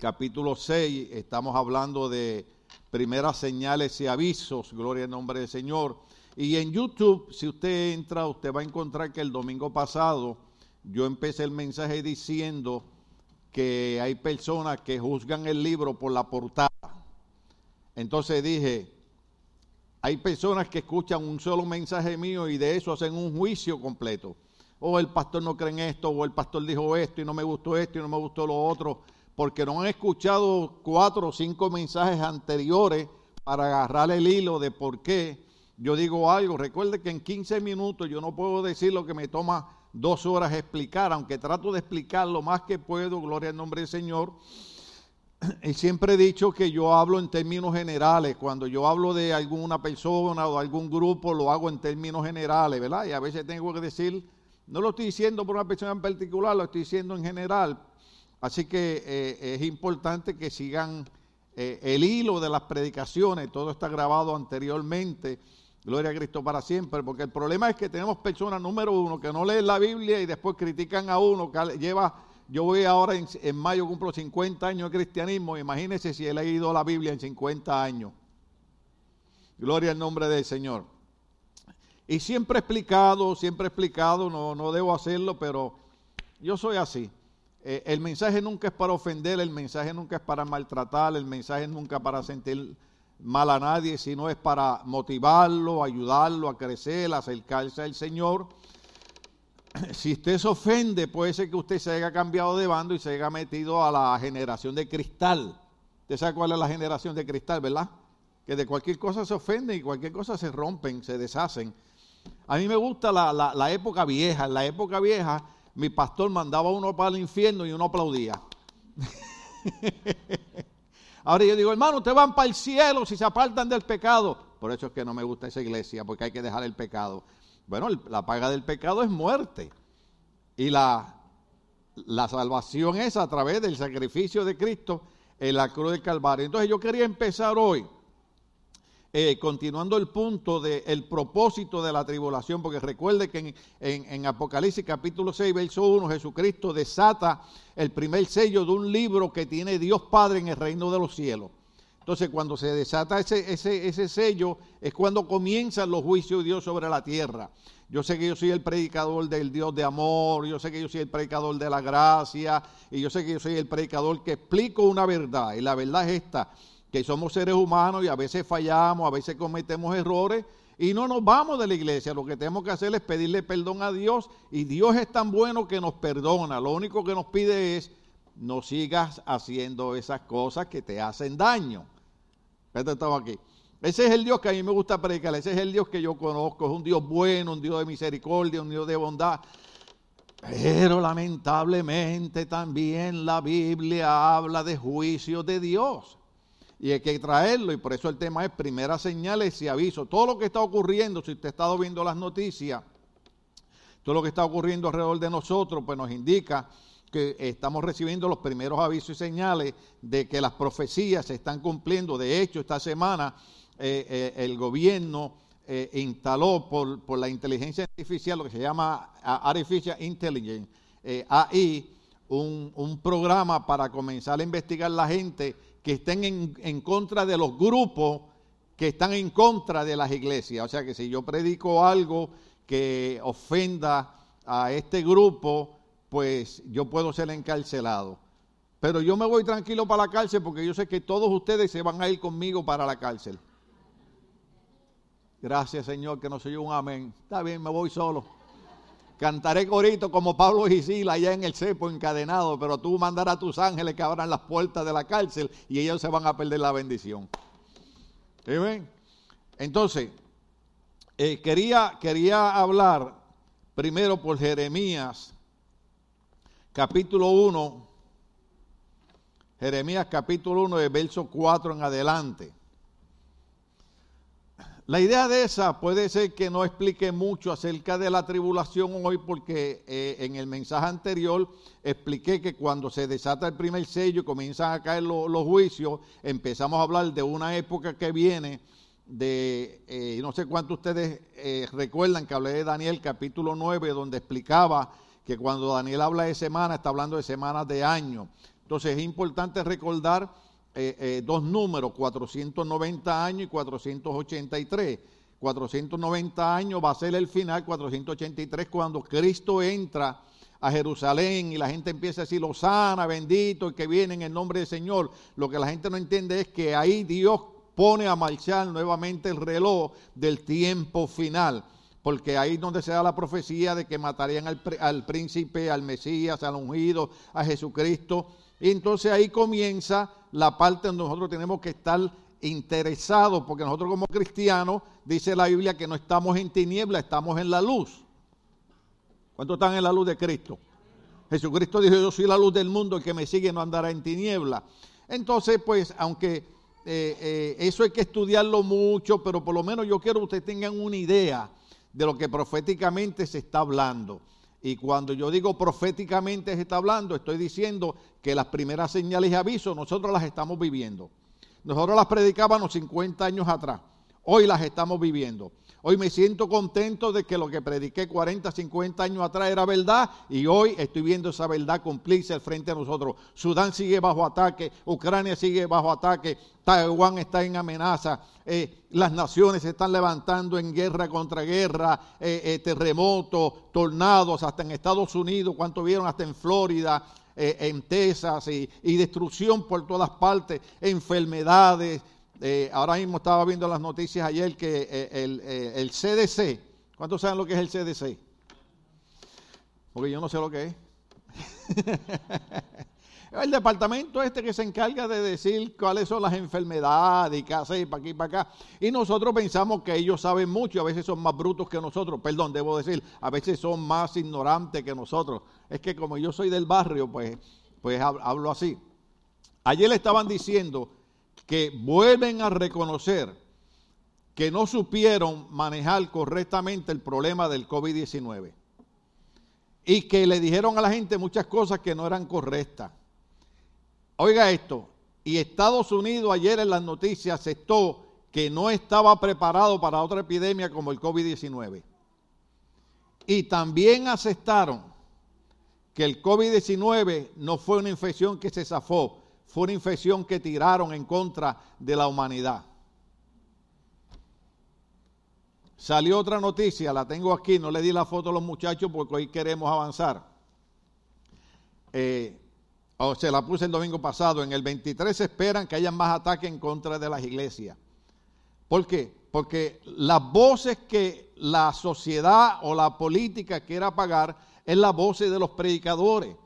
capítulo 6, estamos hablando de primeras señales y avisos, gloria al nombre del Señor. Y en YouTube, si usted entra, usted va a encontrar que el domingo pasado yo empecé el mensaje diciendo que hay personas que juzgan el libro por la portada. Entonces dije, hay personas que escuchan un solo mensaje mío y de eso hacen un juicio completo. O el pastor no cree en esto, o el pastor dijo esto y no me gustó esto y no me gustó lo otro, porque no han escuchado cuatro o cinco mensajes anteriores para agarrar el hilo de por qué yo digo algo. Recuerde que en 15 minutos yo no puedo decir lo que me toma dos horas explicar, aunque trato de explicar lo más que puedo, gloria al nombre del Señor. Y siempre he dicho que yo hablo en términos generales. Cuando yo hablo de alguna persona o algún grupo, lo hago en términos generales, ¿verdad? Y a veces tengo que decir, no lo estoy diciendo por una persona en particular, lo estoy diciendo en general. Así que eh, es importante que sigan eh, el hilo de las predicaciones. Todo está grabado anteriormente. Gloria a Cristo para siempre, porque el problema es que tenemos personas, número uno, que no leen la Biblia y después critican a uno que lleva yo voy ahora en, mayo, cumplo 50 años de cristianismo. Imagínense si he leído la Biblia en 50 años. Gloria al nombre del Señor. Y siempre he explicado, siempre he explicado, no, no debo hacerlo, pero yo soy así. Eh, el mensaje nunca es para ofender, el mensaje nunca es para maltratar, el mensaje nunca para sentir mal a nadie, sino es para motivarlo, ayudarlo a crecer, acercarse al Señor si usted se ofende, puede ser que usted se haya cambiado de bando y se haya metido a la generación de cristal. Usted sabe cuál es la generación de cristal, ¿verdad? Que de cualquier cosa se ofende y cualquier cosa se rompen, se deshacen. A mí me gusta la, época vieja. La época vieja, mi pastor mandaba uno para el infierno y uno aplaudía. Ahora yo digo, hermano, ustedes van para el cielo si se apartan del pecado. Por eso es que no me gusta esa iglesia, porque hay que dejar el pecado. Bueno, la paga del pecado es muerte. Y la, la salvación es a través del sacrificio de Cristo en la cruz del Calvario. Entonces yo quería empezar hoy, eh, continuando el punto del propósito de la tribulación, porque recuerde que en, en, Apocalipsis capítulo 6, verso 1, Jesucristo desata el primer sello de un libro que tiene Dios Padre en el reino de los cielos. Entonces, cuando se desata ese, ese, ese sello, es cuando comienzan los juicios de Dios sobre la tierra. Yo sé que yo soy el predicador del Dios de amor, yo sé que yo soy el predicador de la gracia, y yo sé que yo soy el predicador que explico una verdad. Y la verdad es esta, que somos seres humanos y a veces fallamos, a veces cometemos errores, y no nos vamos de la iglesia. Lo que tenemos que hacer es pedirle perdón a Dios, y Dios es tan bueno que nos perdona. Lo único que nos pide es, no sigas haciendo esas cosas que te hacen daño. Estamos aquí. Ese es el Dios que a mí me gusta predicar, ese es el Dios que yo conozco, es un Dios bueno, un Dios de misericordia, un Dios de bondad. Pero lamentablemente también la Biblia habla de juicio de Dios. Y hay que traerlo, y por eso el tema es primeras señales y avisos. Todo lo que está ocurriendo, si usted ha estado viendo las noticias, todo lo que está ocurriendo alrededor de nosotros, pues nos indica que estamos recibiendo los primeros avisos y señales de que las profecías se están cumpliendo. De hecho, esta semana eh, eh, el gobierno eh, instaló por, por, la inteligencia artificial, lo que se llama Artificial Intelligence, AI, un, un, programa para comenzar a investigar la gente que estén en, en contra de los grupos que están en contra de las iglesias. O sea que si yo predico algo que ofenda a este grupo, pues yo puedo ser encarcelado. Pero yo me voy tranquilo para la cárcel porque yo sé que todos ustedes se van a ir conmigo para la cárcel. Gracias Señor, que no soy un amén. Está bien, me voy solo. Cantaré corito como Pablo y Sila allá en el cepo encadenado, pero tú mandarás a tus ángeles que abran las puertas de la cárcel y ellos se van a perder la bendición. ¿Sí Entonces, eh, quería, quería hablar primero por Jeremías capítulo 1, Jeremías capítulo 1, de verso 4 en adelante. La idea de esa puede ser que no explique mucho acerca de la tribulación hoy porque eh, en el mensaje anterior expliqué que cuando se desata el primer sello y comienzan a caer los juicios, empezamos a hablar de una época que viene de, eh, no sé cuántos ustedes eh, recuerdan que hablé de Daniel capítulo 9 donde explicaba que cuando Daniel habla de semana, está hablando de semanas de año. Entonces es importante recordar eh, eh, dos números, 490 años y 483. 490 años va a ser el final, 483 cuando Cristo entra a Jerusalén y la gente empieza a decir, sana, bendito, el que viene en el nombre del Señor. Lo que la gente no entiende es que ahí Dios pone a marchar nuevamente el reloj del tiempo final, porque ahí es donde se da la profecía de que matarían al, al príncipe, al Mesías, al ungido, a Jesucristo. Y entonces ahí comienza la parte donde nosotros tenemos que estar interesados, porque nosotros como cristianos, dice la Biblia que no estamos en tiniebla, estamos en la luz. ¿Cuántos están en la luz de Cristo? Jesucristo dijo, yo soy la luz del mundo, el que me sigue no andará en tiniebla. Entonces, pues, aunque eh, eh, eso hay que estudiarlo mucho, pero por lo menos yo quiero que ustedes tengan una idea de lo que proféticamente se está hablando. Y cuando yo digo proféticamente se está hablando, estoy diciendo que las primeras señales y avisos nosotros las estamos viviendo. Nosotros las predicábamos 50 años atrás. Hoy las estamos viviendo. Hoy me siento contento de que lo que prediqué 40, 50 años atrás era verdad y hoy estoy viendo esa verdad cumplirse al frente de nosotros. Sudán sigue bajo ataque, Ucrania sigue bajo ataque, Taiwán está en amenaza, eh, las naciones se están levantando en guerra contra guerra, eh, eh, terremotos, tornados, hasta en Estados Unidos, cuánto vieron hasta en Florida, en Texas y, y destrucción por todas partes, enfermedades eh, ahora mismo estaba viendo las noticias ayer que eh, el, CDC, eh, ¿cuántos saben lo que es el CDC? Porque yo no sé lo que es. el departamento este que se encarga de decir cuáles son las enfermedades y qué hacer para aquí y para acá. Y nosotros pensamos que ellos saben mucho, a veces son más brutos que nosotros, perdón, debo decir, a veces son más ignorantes que nosotros. Es que como yo soy del barrio, pues, pues hablo así. Ayer le estaban diciendo que vuelven a reconocer que no supieron manejar correctamente el problema del COVID-19 y que le dijeron a la gente muchas cosas que no eran correctas. Oiga esto, y Estados Unidos ayer en las noticias aceptó que no estaba preparado para otra epidemia como el COVID-19. Y también aceptaron que el COVID-19 no fue una infección que se zafó, fue una infección que tiraron en contra de la humanidad. Salió otra noticia, la tengo aquí, no le di la foto a los muchachos porque hoy queremos avanzar. Eh, o se la puse el domingo pasado. En el 23 se esperan que haya más ataques en contra de las iglesias. ¿Por qué? Porque las voces que la sociedad o la política quiera pagar es la voz de los predicadores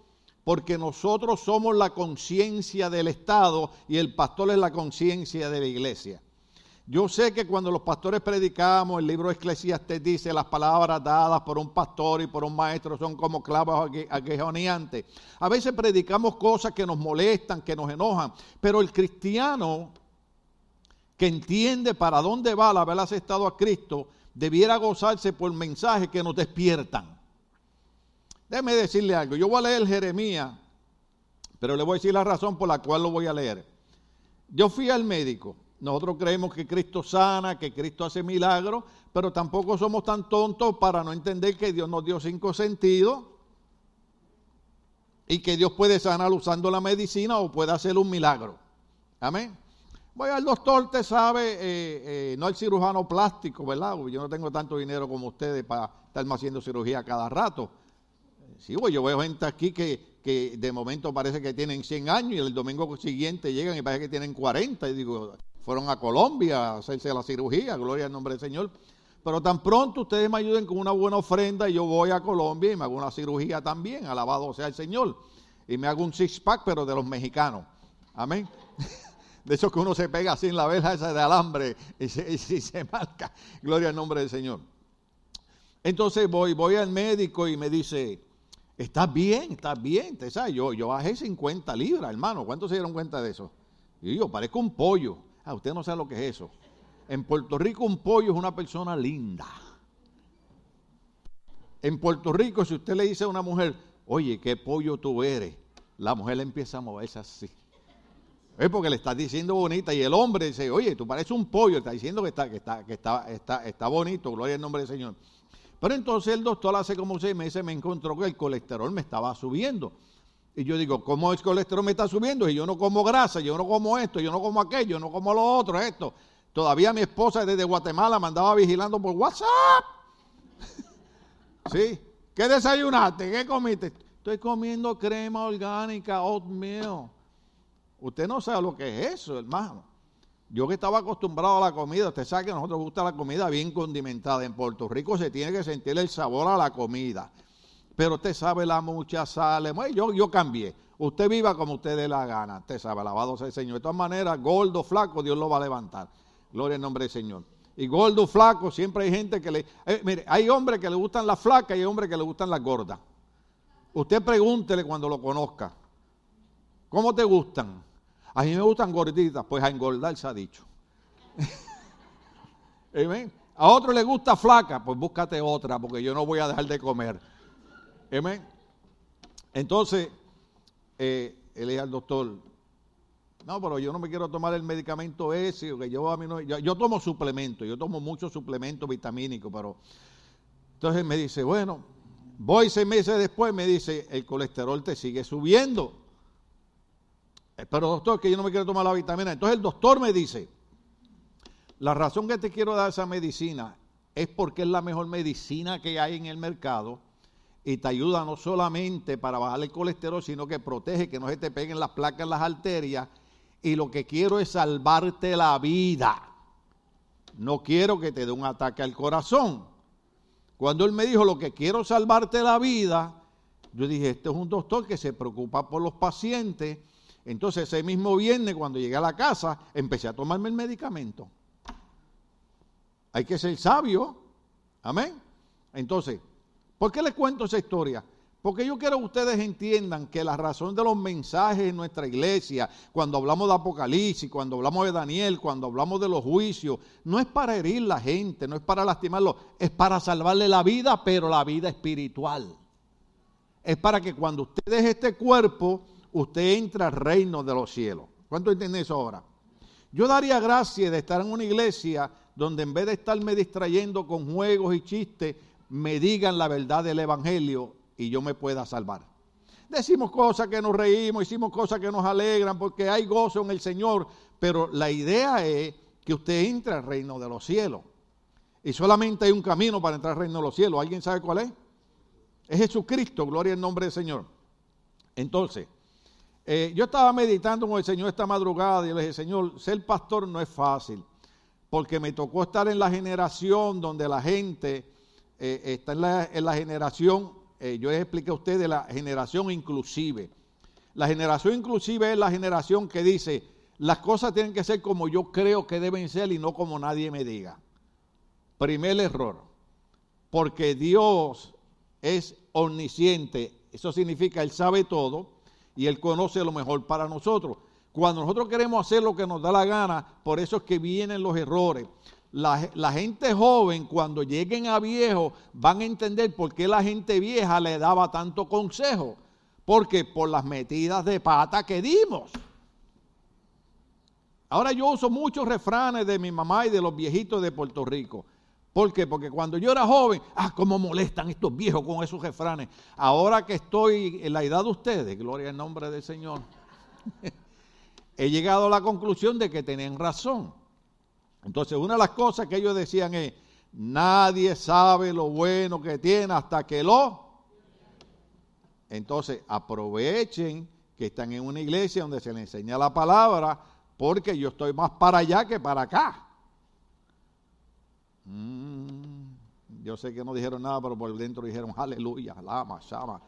porque nosotros somos la conciencia del Estado y el pastor es la conciencia de la iglesia. Yo sé que cuando los pastores predicamos, el libro Eclesiastes dice las palabras dadas por un pastor y por un maestro son como clavos aguijoneantes. A veces predicamos cosas que nos molestan, que nos enojan, pero el cristiano que entiende para dónde va al haber aceptado a Cristo, debiera gozarse por mensajes que nos despiertan. Déjeme decirle algo. Yo voy a leer Jeremías, pero le voy a decir la razón por la cual lo voy a leer. Yo fui al médico. Nosotros creemos que Cristo sana, que Cristo hace milagros, pero tampoco somos tan tontos para no entender que Dios nos dio cinco sentidos y que Dios puede sanar usando la medicina o puede hacer un milagro. Amén. Voy al doctor, te sabe, eh, eh, no el cirujano plástico, ¿verdad? Yo no tengo tanto dinero como ustedes para estarme haciendo cirugía cada rato. Sí, pues yo veo gente aquí que, que de momento parece que tienen 100 años y el domingo siguiente llegan y parece que tienen 40. Y digo, fueron a Colombia a hacerse la cirugía, gloria al nombre del Señor. Pero tan pronto ustedes me ayuden con una buena ofrenda, y yo voy a Colombia y me hago una cirugía también, alabado sea el Señor. Y me hago un six-pack, pero de los mexicanos. Amén. De esos que uno se pega así en la verja esa de alambre y se, y se marca. Gloria al nombre del Señor. Entonces voy, voy al médico y me dice, Estás bien, estás bien. ¿te sabes? Yo, yo bajé 50 libras, hermano. ¿Cuántos se dieron cuenta de eso? Y yo, parezco un pollo. Ah, usted no sabe lo que es eso. En Puerto Rico un pollo es una persona linda. En Puerto Rico, si usted le dice a una mujer, oye, qué pollo tú eres, la mujer empieza a moverse así. Es porque le estás diciendo bonita y el hombre dice, oye, tú pareces un pollo, está diciendo que está, que está, que está, está bonito, gloria al nombre del Señor. Pero entonces el doctor hace como seis meses me encontró que el colesterol me estaba subiendo. Y yo digo, ¿cómo el colesterol me está subiendo? Y yo no como grasa, yo no como esto, yo no como aquello, yo no como lo otro, esto. Todavía mi esposa desde Guatemala me andaba vigilando por WhatsApp. ¿Sí? ¿Qué desayunaste? ¿Qué comiste? Estoy comiendo crema orgánica, oatmeal. Usted no sabe lo que es eso, hermano. Yo que estaba acostumbrado a la comida, usted sabe que a nosotros gusta la comida bien condimentada. En Puerto Rico se tiene que sentir el sabor a la comida. Pero usted sabe la mucha sal. Yo, yo cambié. Usted viva como usted dé la gana. Usted sabe, alabado sea el Señor. De todas maneras, gordo, flaco, Dios lo va a levantar. Gloria al nombre del Señor. Y gordo, flaco, siempre hay gente que le... Eh, mire, hay hombres que le gustan las flacas y hay hombres que le gustan las gordas. Usted pregúntele cuando lo conozca. ¿Cómo te gustan? A mí me gustan gorditas, pues a engordar se ha dicho. A otro le gusta flaca, pues búscate otra, porque yo no voy a dejar de comer. Entonces, eh, él le al doctor, no, pero yo no me quiero tomar el medicamento ese, que yo a mí no, yo, tomo suplementos, yo tomo muchos suplementos vitamínicos, pero entonces me dice, bueno, voy seis meses después, me dice, el colesterol te sigue subiendo. Pero doctor, que yo no me quiero tomar la vitamina. Entonces el doctor me dice, la razón que te quiero dar esa medicina es porque es la mejor medicina que hay en el mercado y te ayuda no solamente para bajar el colesterol, sino que protege que no se te peguen las placas en las arterias. Y lo que quiero es salvarte la vida. No quiero que te dé un ataque al corazón. Cuando él me dijo lo que quiero salvarte la vida, yo dije, este es un doctor que se preocupa por los pacientes entonces ese mismo viernes cuando llegué a la casa empecé a tomarme el medicamento. Hay que ser sabio. Amén. Entonces, ¿por qué les cuento esa historia? Porque yo quiero que ustedes entiendan que la razón de los mensajes en nuestra iglesia, cuando hablamos de Apocalipsis, cuando hablamos de Daniel, cuando hablamos de los juicios, no es para herir la gente, no es para lastimarlo, es para salvarle la vida, pero la vida espiritual. Es para que cuando usted deje este cuerpo, usted entra al reino de los cielos. ¿Cuánto entiende eso ahora? Yo daría gracias de estar en una iglesia donde en vez de estarme distrayendo con juegos y chistes, me digan la verdad del Evangelio y yo me pueda salvar. Decimos cosas que nos reímos, hicimos cosas que nos alegran porque hay gozo en el Señor, pero la idea es que usted entre al reino de los cielos. Y solamente hay un camino para entrar al reino de los cielos. ¿Alguien sabe cuál es? Es Jesucristo, gloria al nombre del Señor. Entonces, eh, yo estaba meditando con el Señor esta madrugada y le dije, Señor, ser pastor no es fácil, porque me tocó estar en la generación donde la gente eh, está en la, generación, eh, yo les expliqué a ustedes la generación inclusive. La generación inclusive es la generación que dice, las cosas tienen que ser como yo creo que deben ser y no como nadie me diga. Primer error, porque Dios es omnisciente, eso significa Él sabe todo y Él conoce lo mejor para nosotros. Cuando nosotros queremos hacer lo que nos da la gana, por eso es que vienen los errores. La, gente joven, cuando lleguen a viejo, van a entender por qué la gente vieja le daba tanto consejo. Porque por las metidas de pata que dimos. Ahora yo uso muchos refranes de mi mamá y de los viejitos de Puerto Rico. ¿Por qué? Porque cuando yo era joven, ah, cómo molestan estos viejos con esos refranes. Ahora que estoy en la edad de ustedes, gloria al nombre del Señor, he llegado a la conclusión de que tenían razón. Entonces, una de las cosas que ellos decían es, nadie sabe lo bueno que tiene hasta que lo... Entonces, aprovechen que están en una iglesia donde se les enseña la palabra, porque yo estoy más para allá que para acá. Mm, yo sé que no dijeron nada, pero por dentro dijeron aleluya, lama, shama.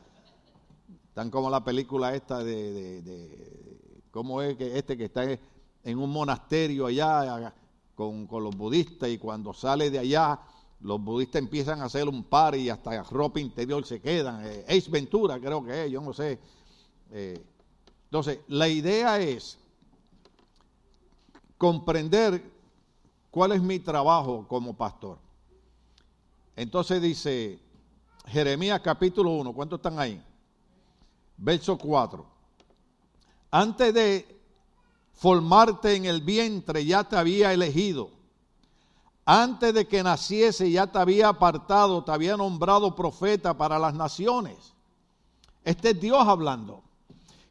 Tan como la película esta de, de, cómo es que este que está en un monasterio allá con, con, los budistas y cuando sale de allá los budistas empiezan a hacer un par y hasta ropa interior se quedan. Eh, Ventura creo que es, yo no sé. Eh, entonces, la idea es comprender ¿Cuál es mi trabajo como pastor? Entonces dice Jeremías capítulo 1, ¿cuántos están ahí? Verso 4. Antes de formarte en el vientre ya te había elegido. Antes de que naciese ya te había apartado, te había nombrado profeta para las naciones. Este es Dios hablando.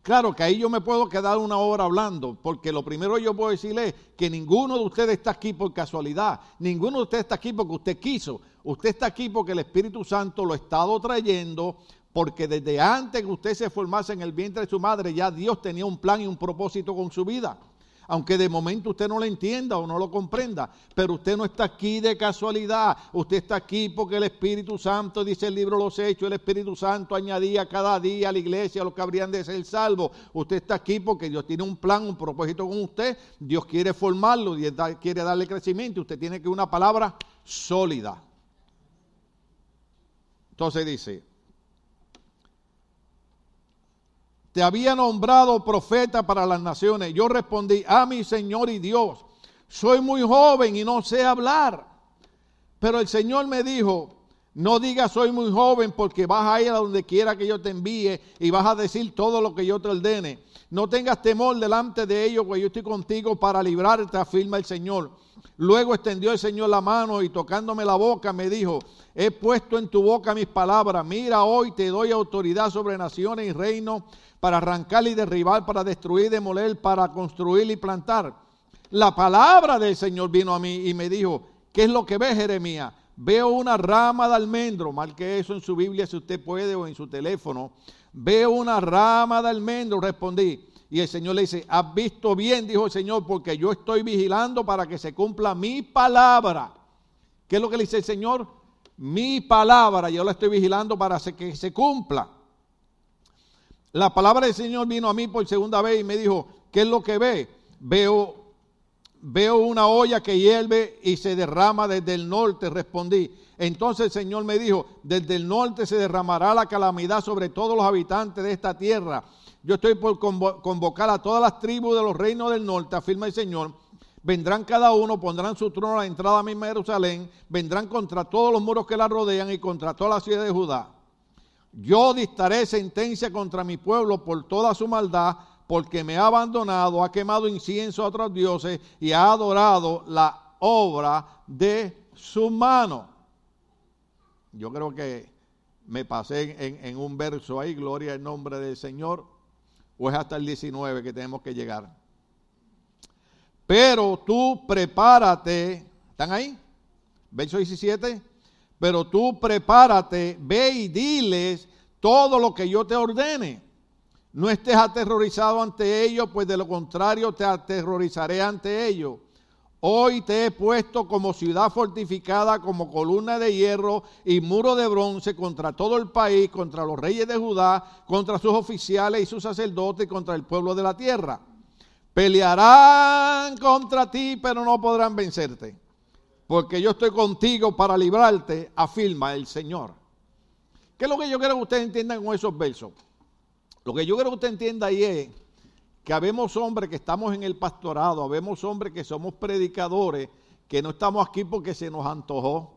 Claro que ahí yo me puedo quedar una hora hablando, porque lo primero yo puedo decirle es que ninguno de ustedes está aquí por casualidad, ninguno de ustedes está aquí porque usted quiso, usted está aquí porque el Espíritu Santo lo ha estado trayendo, porque desde antes que usted se formase en el vientre de su madre, ya Dios tenía un plan y un propósito con su vida aunque de momento usted no lo entienda o no lo comprenda, pero usted no está aquí de casualidad, usted está aquí porque el Espíritu Santo, dice el libro Los Hechos, el Espíritu Santo añadía cada día a la iglesia los que habrían de ser salvos, usted está aquí porque Dios tiene un plan, un propósito con usted, Dios quiere formarlo, Dios quiere darle crecimiento, usted tiene que una palabra sólida. Entonces dice, te había nombrado profeta para las naciones. Yo respondí, a mi Señor y Dios, soy muy joven y no sé hablar. Pero el Señor me dijo, no digas soy muy joven porque vas a ir a donde quiera que yo te envíe y vas a decir todo lo que yo te ordene. No tengas temor delante de ellos, porque yo estoy contigo para librarte, afirma el Señor. Luego extendió el Señor la mano y tocándome la boca me dijo, he puesto en tu boca mis palabras, mira hoy te doy autoridad sobre naciones y reinos para arrancar y derribar, para destruir, demoler, para construir y plantar. La palabra del Señor vino a mí y me dijo, ¿qué es lo que ve Jeremías? Veo una rama de almendro, marque eso en su Biblia si usted puede o en su teléfono. Veo una rama de almendro, respondí. Y el Señor le dice, has visto bien, dijo el Señor, porque yo estoy vigilando para que se cumpla mi palabra. ¿Qué es lo que le dice el Señor? Mi palabra, yo la estoy vigilando para que se cumpla. La palabra del Señor vino a mí por segunda vez y me dijo, ¿qué es lo que ve? Veo, veo una olla que hierve y se derrama desde el norte, respondí. Entonces el Señor me dijo, desde el norte se derramará la calamidad sobre todos los habitantes de esta tierra. Yo estoy por convocar a todas las tribus de los reinos del norte, afirma el Señor. Vendrán cada uno, pondrán su trono a la entrada misma de Jerusalén, vendrán contra todos los muros que la rodean y contra toda la ciudad de Judá. Yo dictaré sentencia contra mi pueblo por toda su maldad, porque me ha abandonado, ha quemado incienso a otros dioses y ha adorado la obra de su mano. Yo creo que me pasé en, un verso ahí, gloria al nombre del Señor, o es hasta el 19 que tenemos que llegar. Pero tú prepárate, ¿están ahí? Verso 17 pero tú prepárate, ve y diles todo lo que yo te ordene. No estés aterrorizado ante ellos, pues de lo contrario te aterrorizaré ante ellos. Hoy te he puesto como ciudad fortificada, como columna de hierro y muro de bronce contra todo el país, contra los reyes de Judá, contra sus oficiales y sus sacerdotes, contra el pueblo de la tierra. Pelearán contra ti, pero no podrán vencerte porque yo estoy contigo para librarte, afirma el Señor. ¿Qué es lo que yo quiero que ustedes entiendan con esos versos? Lo que yo quiero que usted entienda ahí es que habemos hombres que estamos en el pastorado, habemos hombres que somos predicadores, que no estamos aquí porque se nos antojó,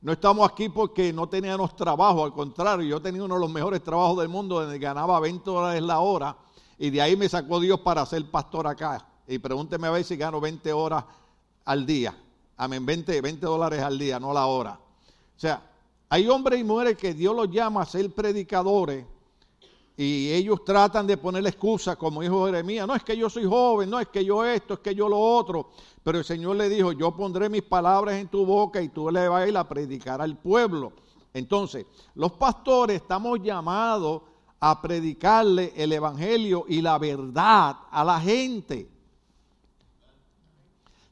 no estamos aquí porque no teníamos trabajo, al contrario, yo tenía uno de los mejores trabajos del mundo donde ganaba 20 dólares la hora y de ahí me sacó Dios para ser pastor acá. Y pregúnteme a ver si gano 20 horas al día. Amén, 20, 20 dólares al día, no la hora. O sea, hay hombres y mujeres que Dios los llama a ser predicadores y ellos tratan de poner excusa, como dijo Jeremías, no es que yo soy joven, no es que yo esto, es que yo lo otro. Pero el Señor le dijo, yo pondré mis palabras en tu boca y tú le vas a ir a predicar al pueblo. Entonces, los pastores estamos llamados a predicarle el Evangelio y la verdad a la gente.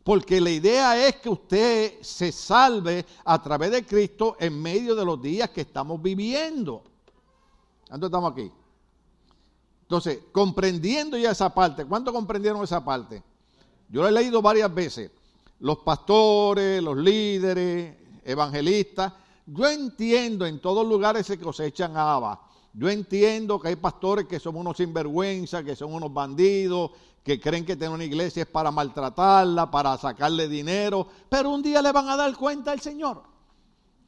Porque la idea es que usted se salve a través de Cristo en medio de los días que estamos viviendo. ¿Cuánto estamos aquí? Entonces, comprendiendo ya esa parte, ¿cuánto comprendieron esa parte? Yo lo he leído varias veces. Los pastores, los líderes, evangelistas, yo entiendo en todos lugares se cosechan habas. Yo entiendo que hay pastores que son unos sinvergüenza, que son unos bandidos, que creen que tener una iglesia es para maltratarla, para sacarle dinero, pero un día le van a dar cuenta al Señor.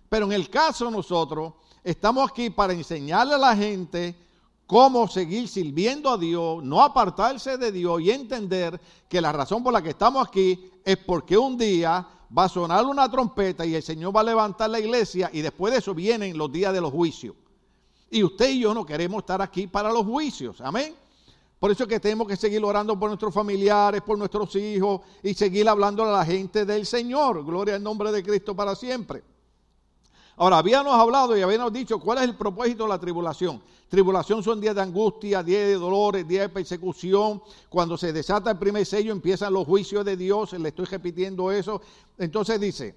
Pero en el caso nosotros, estamos aquí para enseñarle a la gente cómo seguir sirviendo a Dios, no apartarse de Dios y entender que la razón por la que estamos aquí es porque un día va a sonar una trompeta y el Señor va a levantar la iglesia y después de eso vienen los días de los juicios. Y usted y yo no queremos estar aquí para los juicios, amén. Por eso es que tenemos que seguir orando por nuestros familiares, por nuestros hijos y seguir hablando a la gente del Señor. Gloria al nombre de Cristo para siempre. Ahora, habíamos hablado y habíamos dicho cuál es el propósito de la tribulación. Tribulación son días de angustia, días de dolores, días de persecución. Cuando se desata el primer sello empiezan los juicios de Dios. Le estoy repitiendo eso. Entonces dice,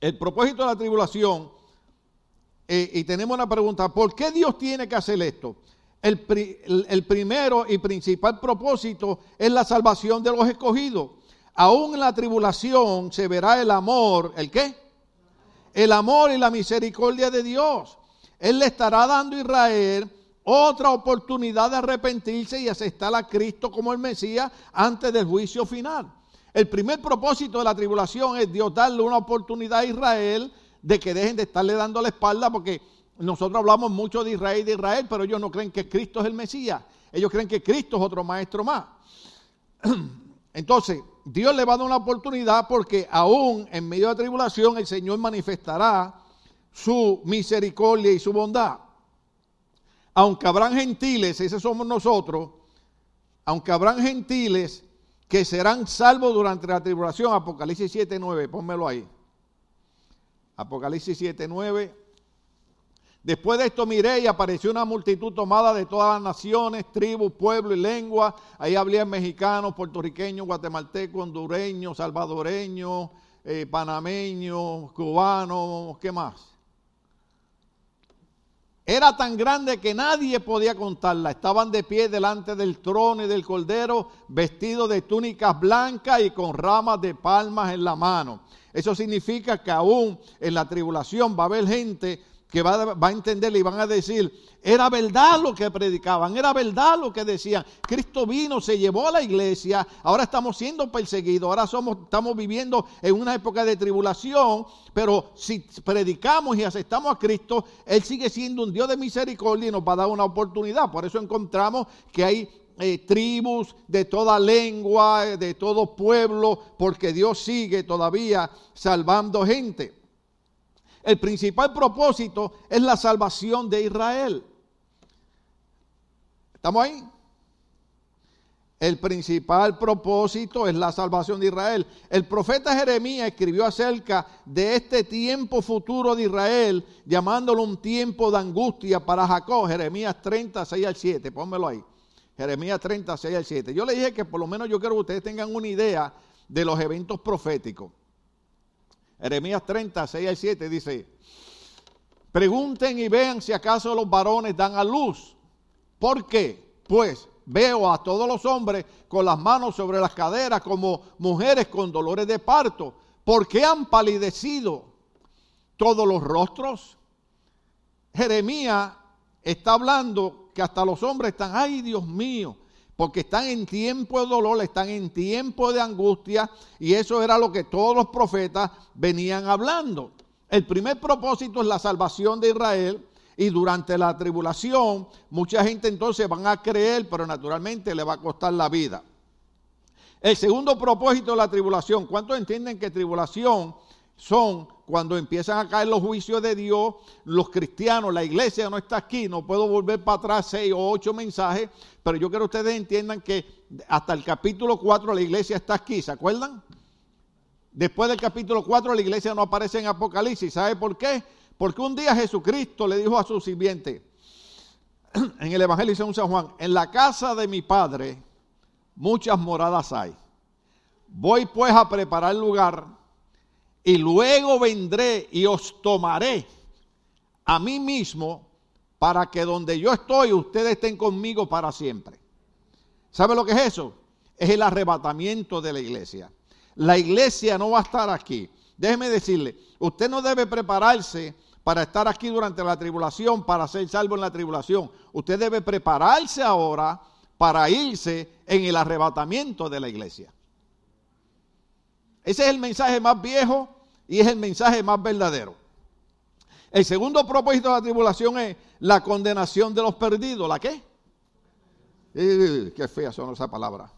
el propósito de la tribulación, eh, y tenemos una pregunta, ¿por qué Dios tiene que hacer esto? El, el, primero y principal propósito es la salvación de los escogidos. Aún en la tribulación se verá el amor, ¿el qué? El amor y la misericordia de Dios. Él le estará dando a Israel otra oportunidad de arrepentirse y aceptar a Cristo como el Mesías antes del juicio final. El primer propósito de la tribulación es Dios darle una oportunidad a Israel de que dejen de estarle dando la espalda porque nosotros hablamos mucho de Israel de Israel, pero ellos no creen que Cristo es el Mesías. Ellos creen que Cristo es otro maestro más. Entonces, Dios le va a dar una oportunidad porque aún en medio de la tribulación el Señor manifestará su misericordia y su bondad. Aunque habrán gentiles, ese somos nosotros, aunque habrán gentiles que serán salvos durante la tribulación, Apocalipsis 7.9, pónmelo ahí. Apocalipsis 7.9. Después de esto miré y apareció una multitud tomada de todas las naciones, tribus, pueblos y lenguas. Ahí había mexicanos, puertorriqueños, guatemaltecos, hondureños, salvadoreños, eh, panameños, cubanos, ¿qué más? Era tan grande que nadie podía contarla. Estaban de pie delante del trono y del cordero, vestidos de túnicas blancas y con ramas de palmas en la mano. Eso significa que aún en la tribulación va a haber gente que va, a entender y van a decir, era verdad lo que predicaban, era verdad lo que decían. Cristo vino, se llevó a la iglesia, ahora estamos siendo perseguidos, ahora somos, estamos viviendo en una época de tribulación, pero si predicamos y aceptamos a Cristo, Él sigue siendo un Dios de misericordia y nos va a dar una oportunidad. Por eso encontramos que hay eh, tribus de toda lengua, de todo pueblo, porque Dios sigue todavía salvando gente. El principal propósito es la salvación de Israel. ¿Estamos ahí? El principal propósito es la salvación de Israel. El profeta Jeremías escribió acerca de este tiempo futuro de Israel, llamándolo un tiempo de angustia para Jacob. Jeremías 36 al 7, pónmelo ahí. Jeremías 36 al 7. Yo le dije que por lo menos yo quiero que ustedes tengan una idea de los eventos proféticos. Jeremías 36 al 7 dice, pregunten y vean si acaso los varones dan a luz. ¿Por qué? Pues veo a todos los hombres con las manos sobre las caderas como mujeres con dolores de parto. ¿Por qué han palidecido todos los rostros? Jeremías está hablando que hasta los hombres están, ay Dios mío, porque están en tiempo de dolor, están en tiempo de angustia, y eso era lo que todos los profetas venían hablando. El primer propósito es la salvación de Israel, y durante la tribulación mucha gente entonces van a creer, pero naturalmente le va a costar la vida. El segundo propósito de la tribulación, ¿cuántos entienden que tribulación son cuando empiezan a caer los juicios de Dios, los cristianos, la iglesia no está aquí, no puedo volver para atrás seis o ocho mensajes, pero yo quiero que ustedes entiendan que hasta el capítulo 4 la iglesia está aquí, ¿se acuerdan? Después del capítulo 4 la iglesia no aparece en Apocalipsis, ¿sabe por qué? Porque un día Jesucristo le dijo a su sirviente, en el Evangelio de San Juan, en la casa de mi Padre muchas moradas hay. Voy pues a preparar lugar y luego vendré y os tomaré a mí mismo para que donde yo estoy ustedes estén conmigo para siempre. ¿Sabe lo que es eso? Es el arrebatamiento de la iglesia. La iglesia no va a estar aquí. Déjeme decirle, usted no debe prepararse para estar aquí durante la tribulación, para ser salvo en la tribulación. Usted debe prepararse ahora para irse en el arrebatamiento de la iglesia. Ese es el mensaje más viejo y es el mensaje más verdadero. El segundo propósito de la tribulación es la condenación de los perdidos. ¿La qué? qué fea son esa palabra.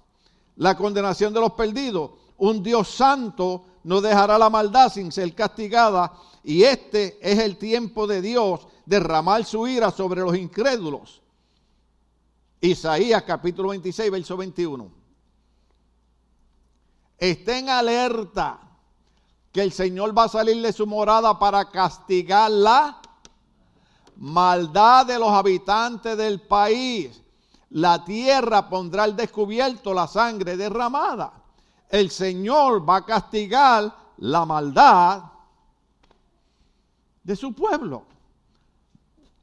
La condenación de los perdidos. Un Dios santo no dejará la maldad sin ser castigada y este es el tiempo de Dios derramar su ira sobre los incrédulos. Isaías capítulo 26, verso 21. Estén alerta que el Señor va a salir de su morada para castigar la maldad de los habitantes del país. La tierra pondrá al descubierto la sangre derramada. El Señor va a castigar la maldad de su pueblo.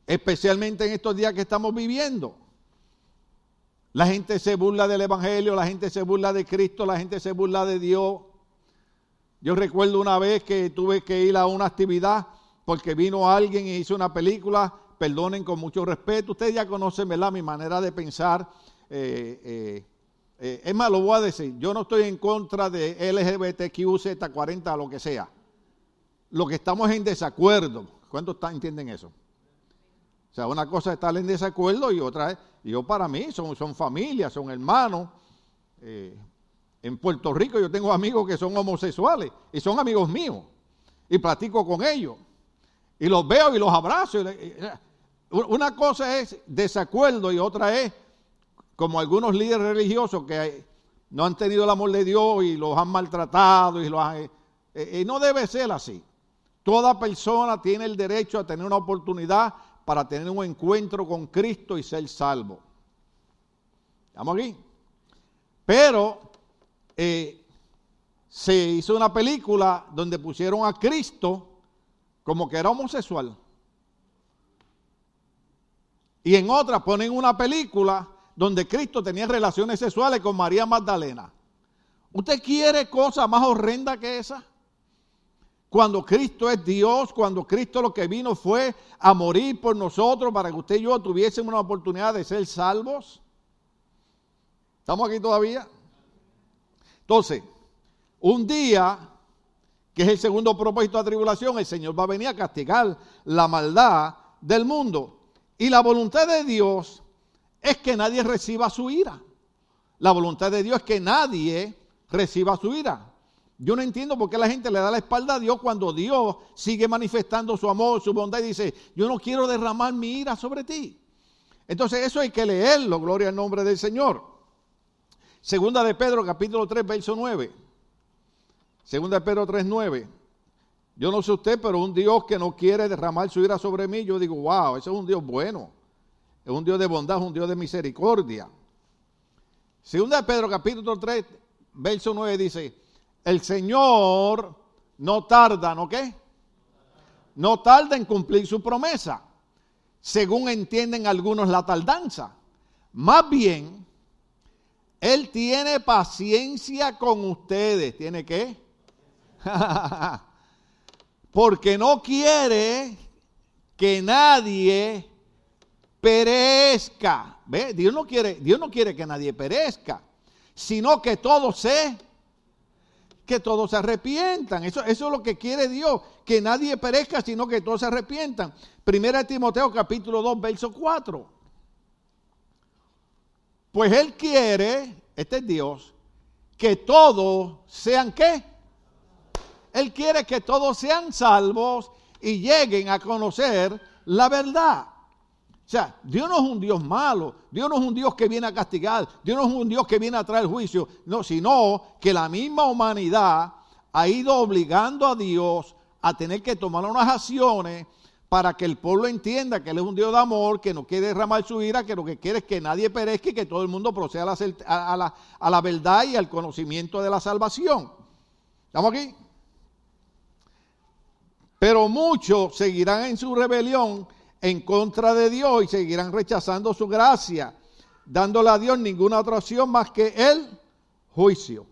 Especialmente en estos días que estamos viviendo. La gente se burla del Evangelio, la gente se burla de Cristo, la gente se burla de Dios. Yo recuerdo una vez que tuve que ir a una actividad porque vino alguien y hizo una película, perdonen con mucho respeto, ustedes ya conocen ¿verdad? mi manera de pensar. Eh, eh, eh, es más, lo voy a decir, yo no estoy en contra de LGBTQ, Z40, lo que sea. Lo que estamos en desacuerdo, ¿cuántos entienden eso? O sea, una cosa es estar en desacuerdo y otra es, yo para mí son, son familias, son hermanos. Eh, en Puerto Rico yo tengo amigos que son homosexuales y son amigos míos y platico con ellos y los veo y los abrazo. Una cosa es desacuerdo y otra es como algunos líderes religiosos que no han tenido el amor de Dios y los han maltratado y los han, eh, eh, no debe ser así. Toda persona tiene el derecho a tener una oportunidad para tener un encuentro con Cristo y ser salvo. ¿Estamos aquí? Pero eh, se hizo una película donde pusieron a Cristo como que era homosexual. Y en otra ponen una película donde Cristo tenía relaciones sexuales con María Magdalena. ¿Usted quiere cosa más horrenda que esa? Cuando Cristo es Dios, cuando Cristo lo que vino fue a morir por nosotros para que usted y yo tuviésemos una oportunidad de ser salvos. ¿Estamos aquí todavía? Entonces, un día, que es el segundo propósito de tribulación, el Señor va a venir a castigar la maldad del mundo. Y la voluntad de Dios es que nadie reciba su ira. La voluntad de Dios es que nadie reciba su ira. Yo no entiendo por qué la gente le da la espalda a Dios cuando Dios sigue manifestando su amor, su bondad y dice, yo no quiero derramar mi ira sobre ti. Entonces eso hay que leerlo, gloria al nombre del Señor. Segunda de Pedro, capítulo 3, verso 9. Segunda de Pedro 3, 9. Yo no sé usted, pero un Dios que no quiere derramar su ira sobre mí, yo digo, wow, ese es un Dios bueno. Es un Dios de bondad, es un Dios de misericordia. Segunda de Pedro, capítulo 3, verso 9 dice, el Señor no tarda, ¿no qué? No tarda en cumplir su promesa, según entienden algunos la tardanza. Más bien, Él tiene paciencia con ustedes. ¿Tiene qué? Porque no quiere que nadie perezca. ¿Ve? Dios no quiere, Dios no quiere que nadie perezca, sino que todos se que todos se arrepientan. Eso, eso es lo que quiere Dios, que nadie perezca, sino que todos se arrepientan. Primera Timoteo capítulo 2, verso 4. Pues Él quiere, este es Dios, que todos sean qué? Él quiere que todos sean salvos y lleguen a conocer la verdad. O sea, Dios no es un Dios malo, Dios no es un Dios que viene a castigar, Dios no es un Dios que viene a traer juicio, no, sino que la misma humanidad ha ido obligando a Dios a tener que tomar unas acciones para que el pueblo entienda que Él es un Dios de amor, que no quiere derramar su ira, que lo que quiere es que nadie perezca y que todo el mundo proceda a la, a la verdad y al conocimiento de la salvación. ¿Estamos aquí? Pero muchos seguirán en su rebelión en contra de Dios y seguirán rechazando su gracia, dándole a Dios ninguna otra opción más que el juicio.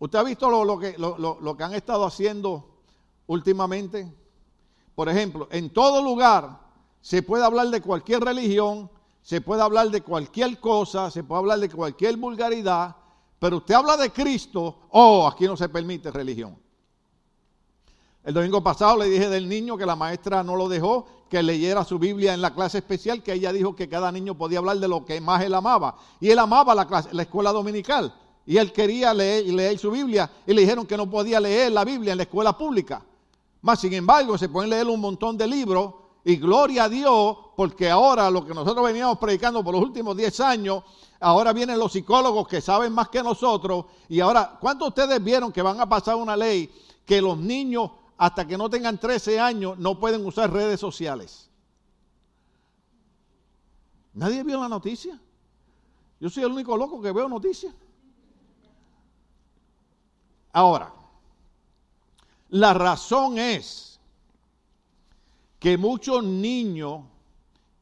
¿Usted ha visto lo, que, lo, que han estado haciendo últimamente? Por ejemplo, en todo lugar se puede hablar de cualquier religión, se puede hablar de cualquier cosa, se puede hablar de cualquier vulgaridad, pero usted habla de Cristo, oh, aquí no se permite religión. El domingo pasado le dije del niño que la maestra no lo dejó que leyera su Biblia en la clase especial, que ella dijo que cada niño podía hablar de lo que más él amaba. Y él amaba la, clase, la escuela dominical. Y él quería leer, leer su Biblia y le dijeron que no podía leer la Biblia en la escuela pública. Más sin embargo, se pueden leer un montón de libros Y gloria a Dios, porque ahora lo que nosotros veníamos predicando por los últimos 10 años, ahora vienen los psicólogos que saben más que nosotros. Y ahora, ¿cuántos de ustedes vieron que van a pasar una ley que los niños hasta que no tengan 13 años no pueden usar redes sociales? ¿Nadie vio la noticia? Yo soy el único loco que veo noticias. Ahora, la razón es que muchos niños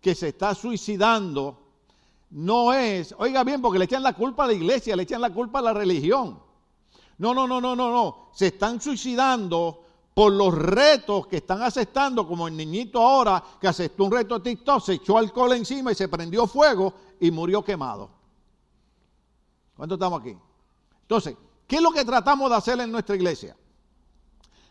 que se están suicidando no es, oiga bien, porque le echan la culpa a la iglesia, le echan la culpa a la religión. No, no, no, no, no, no. Se están suicidando por los retos que están aceptando, como el niñito ahora que aceptó un reto TikTok, se echó alcohol encima y se prendió fuego y murió quemado. ¿Cuántos estamos aquí? Entonces, ¿qué es lo que tratamos de hacer en nuestra iglesia?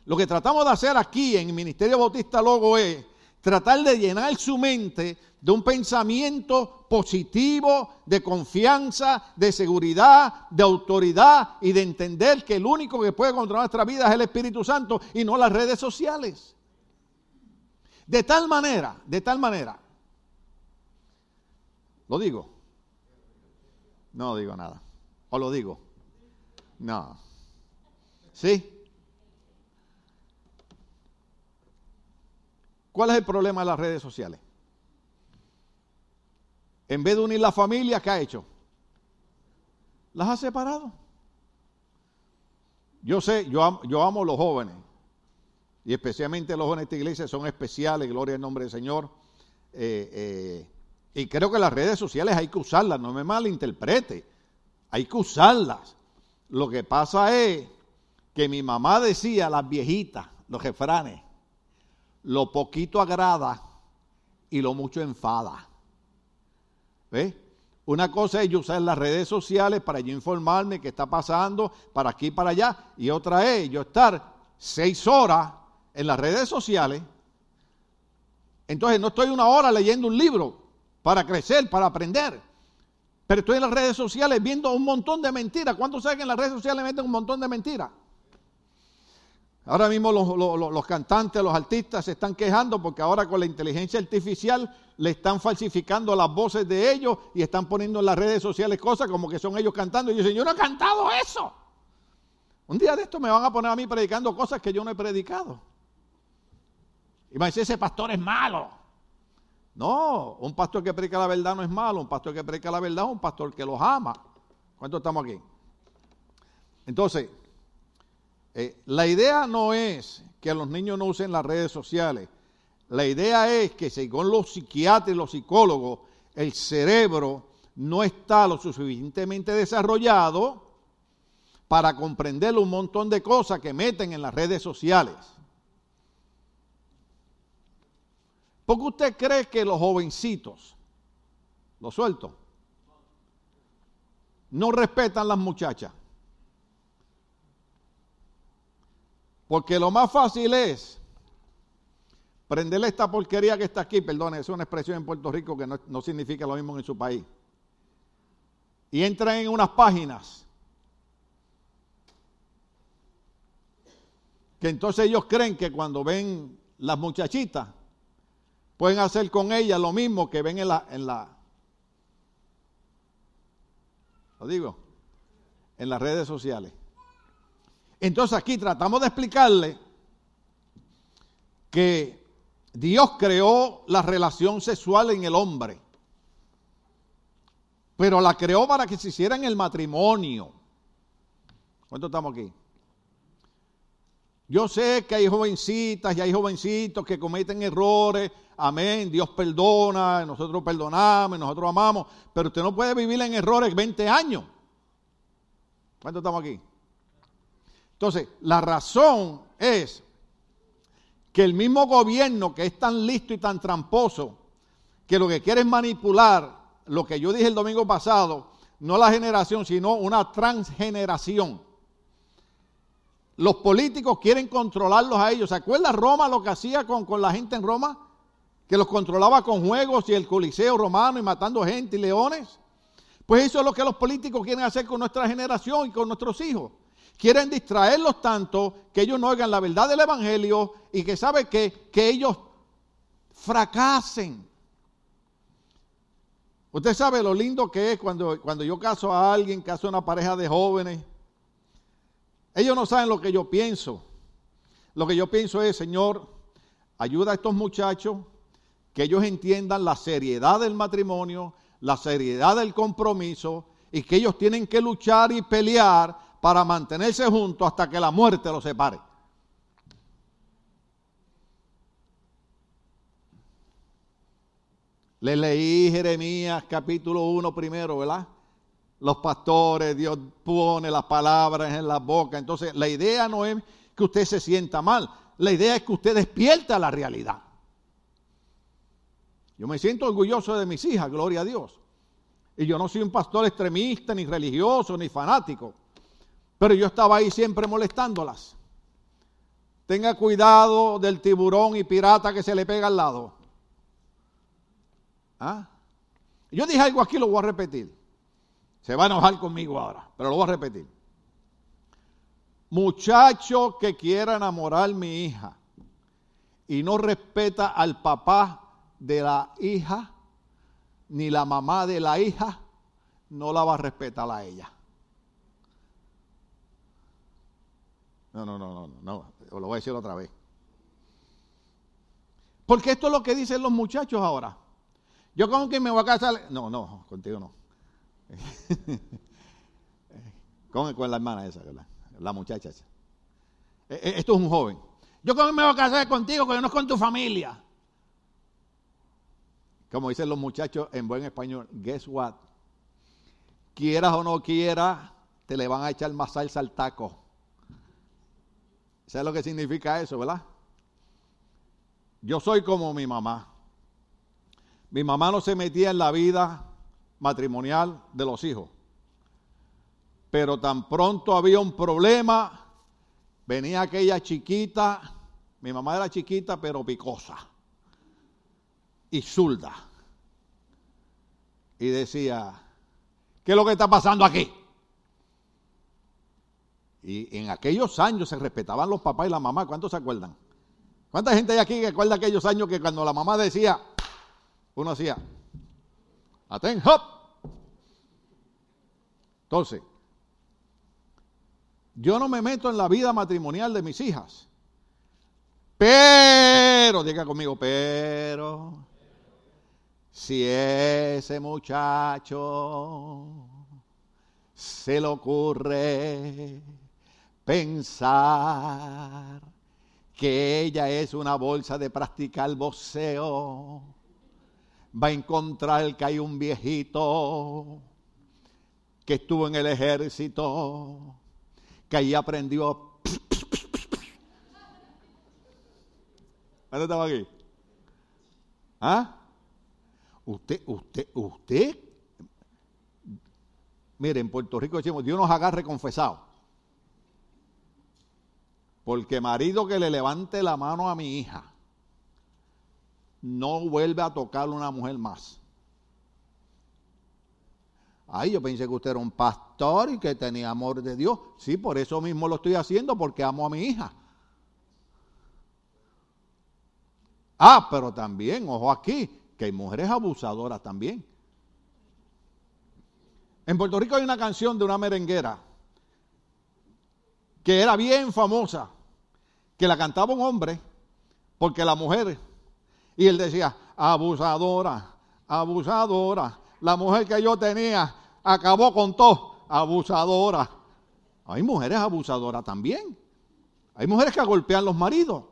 Lo que tratamos de hacer aquí en el Ministerio Bautista Logo es tratar de llenar su mente de un pensamiento positivo, de confianza, de seguridad, de autoridad y de entender que el único que puede controlar nuestra vida es el Espíritu Santo y no las redes sociales. De tal manera, de tal manera, lo digo, no digo nada, o lo digo, no, ¿sí? ¿Cuál es el problema de las redes sociales? En vez de unir la familia, ¿qué ha hecho? Las ha separado. Yo sé, yo amo, yo los jóvenes. Y especialmente los jóvenes de esta iglesia son especiales, gloria al nombre del Señor. Eh, eh, y creo que las redes sociales hay que usarlas, no me malinterprete. Hay que usarlas. Lo que pasa es que mi mamá decía, las viejitas, los refranes, lo poquito agrada y lo mucho enfada. ¿Ves? Una cosa es yo usar las redes sociales para yo informarme qué está pasando para aquí y para allá. Y otra es yo estar seis horas en las redes sociales. Entonces no estoy una hora leyendo un libro para crecer, para aprender. Pero estoy en las redes sociales viendo un montón de mentiras. ¿Cuántos saben que en las redes sociales meten un montón de mentiras? Ahora mismo los, cantantes, los artistas se están quejando porque ahora con la inteligencia artificial le están falsificando las voces de ellos y están poniendo en las redes sociales cosas como que son ellos cantando. Y yo dicen, yo no he cantado eso. Un día de esto me van a poner a mí predicando cosas que yo no he predicado. Y me dice, ese pastor es malo. No, un pastor que predica la verdad no es malo. Un pastor que predica la verdad es un pastor que los ama. ¿Cuántos estamos aquí? Entonces, eh, la idea no es que los niños no usen las redes sociales. La idea es que según los psiquiatras y los psicólogos, el cerebro no está lo suficientemente desarrollado para comprender un montón de cosas que meten en las redes sociales. ¿Por qué usted cree que los jovencitos, lo suelto, no respetan las muchachas? Porque lo más fácil es prenderle esta porquería que está aquí, perdón, es una expresión en Puerto Rico que no, significa lo mismo en su país. Y entran en unas páginas que entonces ellos creen que cuando ven las muchachitas pueden hacer con ellas lo mismo que ven en la, en la, lo digo, en las redes sociales. Entonces aquí tratamos de explicarle que Dios creó la relación sexual en el hombre, pero la creó para que se hiciera en el matrimonio. ¿Cuántos estamos aquí? Yo sé que hay jovencitas y hay jovencitos que cometen errores. Amén. Dios perdona, nosotros perdonamos, nosotros amamos. Pero usted no puede vivir en errores 20 años. ¿Cuántos estamos aquí? Entonces, la razón es que el mismo gobierno que es tan listo y tan tramposo, que lo que quiere es manipular lo que yo dije el domingo pasado, no la generación, sino una transgeneración. Los políticos quieren controlarlos a ellos. ¿Se acuerda Roma lo que hacía con, con la gente en Roma? Que los controlaba con juegos y el coliseo romano y matando gente y leones. Pues eso es lo que los políticos quieren hacer con nuestra generación y con nuestros hijos. Quieren distraerlos tanto que ellos no oigan la verdad del Evangelio y que saben que, que ellos fracasen. Usted sabe lo lindo que es cuando, cuando yo caso a alguien, caso a una pareja de jóvenes. Ellos no saben lo que yo pienso. Lo que yo pienso es, Señor, ayuda a estos muchachos que ellos entiendan la seriedad del matrimonio, la seriedad del compromiso y que ellos tienen que luchar y pelear para mantenerse juntos hasta que la muerte los separe. Le leí Jeremías capítulo 1 primero, ¿verdad? Los pastores, Dios pone las palabras en la boca. Entonces, la idea no es que usted se sienta mal, la idea es que usted despierta la realidad. Yo me siento orgulloso de mis hijas, gloria a Dios. Y yo no soy un pastor extremista, ni religioso, ni fanático. Pero yo estaba ahí siempre molestándolas. Tenga cuidado del tiburón y pirata que se le pega al lado. ¿Ah? Yo dije algo aquí, lo voy a repetir. Se va a enojar conmigo ahora, pero lo voy a repetir. Muchacho que quiera enamorar a mi hija y no respeta al papá de la hija, ni la mamá de la hija, no la va a respetar a ella. No, no, no, no, no, lo voy a decir otra vez. Porque esto es lo que dicen los muchachos ahora. Yo con que me voy a casar. No, no, contigo no. con, con la hermana esa, la muchacha esa. E, e, esto es un joven. Yo con me voy a casar contigo, que no es con tu familia como dicen los muchachos en buen español, guess what? Quieras o no quieras, te le van a echar más salsa al taco. ¿Sabes lo que significa eso, verdad? Yo soy como mi mamá. Mi mamá no se metía en la vida matrimonial de los hijos. Pero tan pronto había un problema, venía aquella chiquita, mi mamá era chiquita pero picosa y Zulda. Y decía, ¿qué es lo que está pasando aquí? Y en aquellos años se respetaban los papás y la mamá. ¿Cuántos se acuerdan? ¿Cuánta gente hay aquí que acuerda aquellos años que cuando la mamá decía, uno hacía, aten, hop? Entonces, yo no me meto en la vida matrimonial de mis hijas. Pero, diga conmigo, pero si ese muchacho se le ocurre pensar que ella es una bolsa de practicar boxeo, va a encontrar que hay un viejito que estuvo en el ejército, que ahí aprendió. ¿Dónde estaba aquí? ¿Ah? Usted, usted, usted, mire, en Puerto Rico decimos, Dios nos agarre confesado. Porque marido que le levante la mano a mi hija, no vuelve a tocarle a una mujer más. Ay, yo pensé que usted era un pastor y que tenía amor de Dios. Sí, por eso mismo lo estoy haciendo, porque amo a mi hija. Ah, pero también, ojo aquí, que hay mujeres abusadoras también. En Puerto Rico hay una canción de una merenguera que era bien famosa, que la cantaba un hombre, porque la mujer, y él decía, abusadora, abusadora, la mujer que yo tenía acabó con todo, abusadora. Hay mujeres abusadoras también. Hay mujeres que golpean los maridos.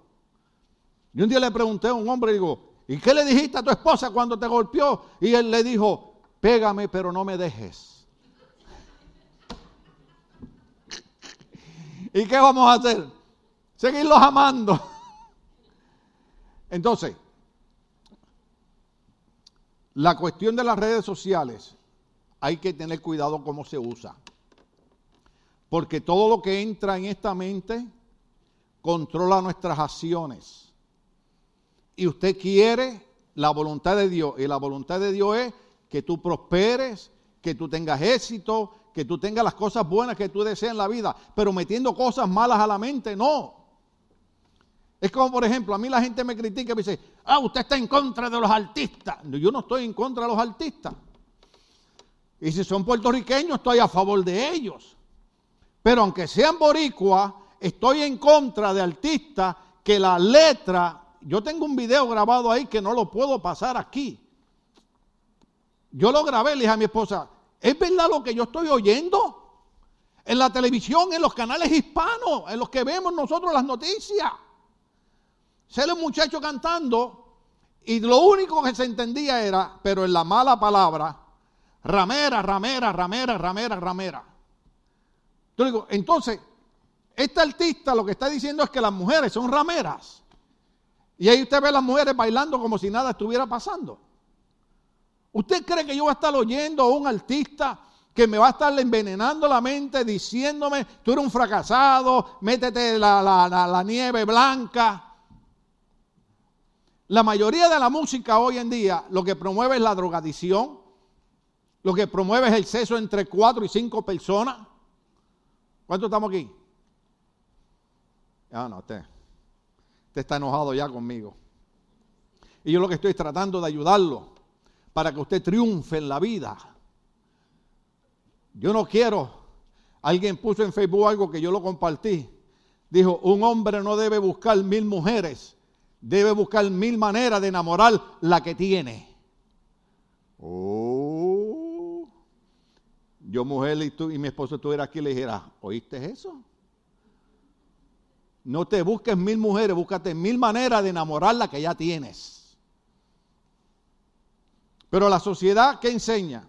Y un día le pregunté a un hombre, digo, ¿Y qué le dijiste a tu esposa cuando te golpeó? Y él le dijo, pégame pero no me dejes. ¿Y qué vamos a hacer? Seguirlos amando. Entonces, la cuestión de las redes sociales, hay que tener cuidado cómo se usa. Porque todo lo que entra en esta mente controla nuestras acciones y usted quiere la voluntad de Dios. Y la voluntad de Dios es que tú prosperes, que tú tengas éxito, que tú tengas las cosas buenas que tú deseas en la vida, pero metiendo cosas malas a la mente, no. Es como, por ejemplo, a mí la gente me critica y me dice, ah, usted está en contra de los artistas. Yo no estoy en contra de los artistas. Y si son puertorriqueños, estoy a favor de ellos. Pero aunque sean boricuas, estoy en contra de artistas que la letra, yo tengo un video grabado ahí que no lo puedo pasar aquí. Yo lo grabé, le dije a mi esposa, ¿es verdad lo que yo estoy oyendo? En la televisión, en los canales hispanos, en los que vemos nosotros las noticias. Se un muchacho cantando y lo único que se entendía era, pero en la mala palabra, ramera, ramera, ramera, ramera, ramera. Entonces, este artista lo que está diciendo es que las mujeres son rameras. Y ahí usted ve a las mujeres bailando como si nada estuviera pasando. ¿Usted cree que yo voy a estar oyendo a un artista que me va a estar envenenando la mente diciéndome, tú eres un fracasado, métete la, la nieve blanca? La mayoría de la música hoy en día lo que promueve es la drogadicción, lo que promueve es el sexo entre cuatro y cinco personas. ¿Cuántos estamos aquí? Ah, no, usted, usted está enojado ya conmigo. Y yo lo que estoy tratando de ayudarlo para que usted triunfe en la vida. Yo no quiero, alguien puso en Facebook algo que yo lo compartí. Dijo, un hombre no debe buscar mil mujeres, debe buscar mil maneras de enamorar la que tiene. Oh. Yo mujer y, tú, y mi esposo estuviera aquí y le dijera, ¿oíste eso? No te busques mil mujeres, búscate mil maneras de enamorar la que ya tienes. Pero la sociedad que enseña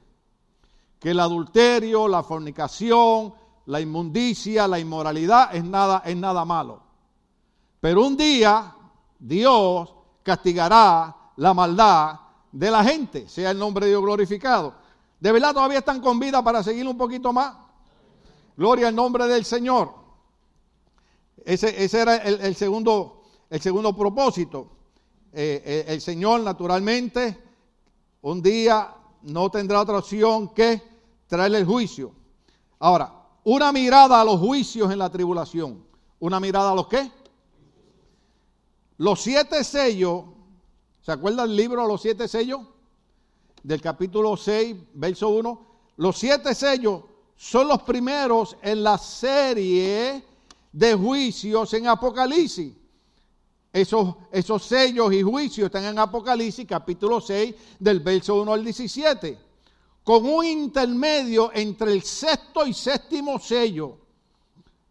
que el adulterio, la fornicación, la inmundicia, la inmoralidad es nada, es nada malo. Pero un día Dios castigará la maldad de la gente, sea el nombre de Dios glorificado. ¿De verdad todavía están con vida para seguir un poquito más? Gloria al nombre del Señor. Ese, era el, segundo, propósito. Eh, eh, el Señor, naturalmente, un día no tendrá otra opción que traerle el juicio. Ahora, una mirada a los juicios en la tribulación. ¿Una mirada a los qué? Los siete sellos. ¿Se acuerda el libro Los siete sellos? Del capítulo 6, verso 1. Los siete sellos son los primeros en la serie de juicios en Apocalipsis. Esos, esos sellos y juicios están en Apocalipsis capítulo 6 del verso 1 al 17, con un intermedio entre el sexto y séptimo sello,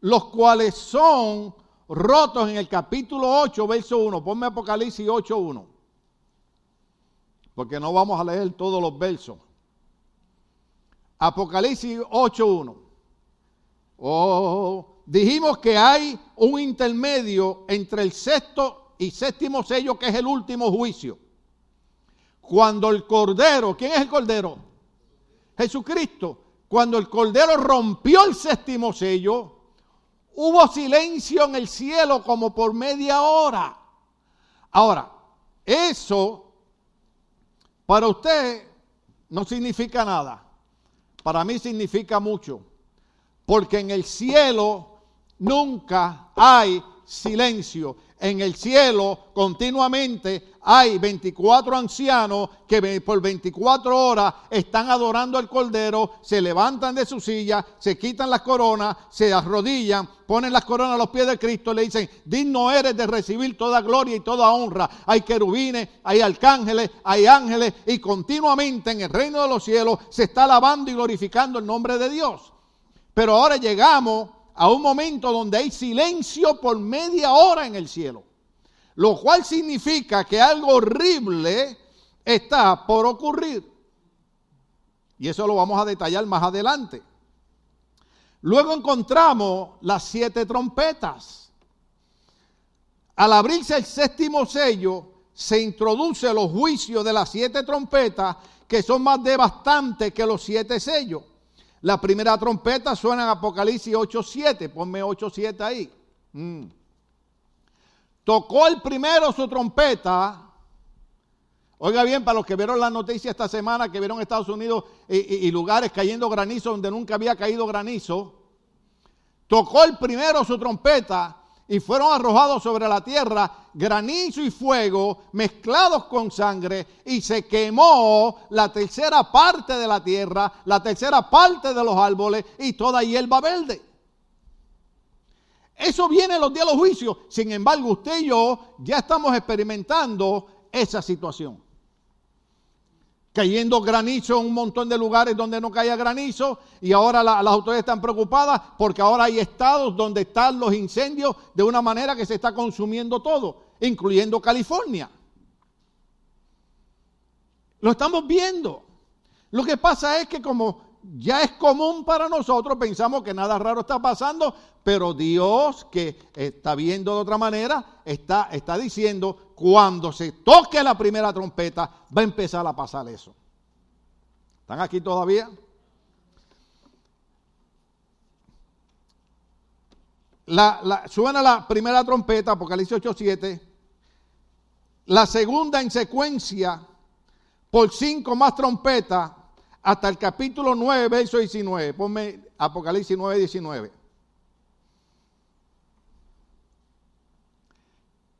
los cuales son rotos en el capítulo 8, verso 1. Ponme Apocalipsis 8, 1. Porque no vamos a leer todos los versos. Apocalipsis 8, 1. Oh, dijimos que hay un intermedio entre el sexto y séptimo sello, que es el último juicio. Cuando el Cordero, ¿quién es el Cordero? Jesucristo. Cuando el Cordero rompió el séptimo sello, hubo silencio en el cielo como por media hora. Ahora, eso para usted no significa nada. Para mí significa mucho. Porque en el cielo nunca hay silencio. En el cielo continuamente hay 24 ancianos que por 24 horas están adorando al Cordero, se levantan de su silla, se quitan las coronas, se arrodillan, ponen las coronas a los pies de Cristo y le dicen, digno eres de recibir toda gloria y toda honra. Hay querubines, hay arcángeles, hay ángeles y continuamente en el reino de los cielos se está alabando y glorificando el nombre de Dios. Pero ahora llegamos a un momento donde hay silencio por media hora en el cielo, lo cual significa que algo horrible está por ocurrir. Y eso lo vamos a detallar más adelante. Luego encontramos las siete trompetas. Al abrirse el séptimo sello, se introduce los juicios de las siete trompetas que son más devastantes que los siete sellos. La primera trompeta suena en Apocalipsis 8.7. Ponme 8.7 ahí. Mm. Tocó el primero su trompeta. Oiga bien, para los que vieron la noticia esta semana, que vieron Estados Unidos y, y lugares cayendo granizo donde nunca había caído granizo. Tocó el primero su trompeta y fueron arrojados sobre la tierra granizo y fuego mezclados con sangre y se quemó la tercera parte de la tierra, la tercera parte de los árboles y toda hierba verde. Eso viene en los días de los juicios. Sin embargo, usted y yo ya estamos experimentando esa situación cayendo granizo en un montón de lugares donde no caía granizo y ahora las autoridades están preocupadas porque ahora hay estados donde están los incendios de una manera que se está consumiendo todo, incluyendo California. Lo estamos viendo. Lo que pasa es que como ya es común para nosotros, pensamos que nada raro está pasando, pero Dios que está viendo de otra manera, está, está diciendo, cuando se toque la primera trompeta, va a empezar a pasar eso. ¿Están aquí todavía? suena la primera trompeta, Apocalipsis 8:7. La segunda en secuencia, por cinco más trompetas, hasta el capítulo 9, verso 19. Ponme Apocalipsis 9, 19.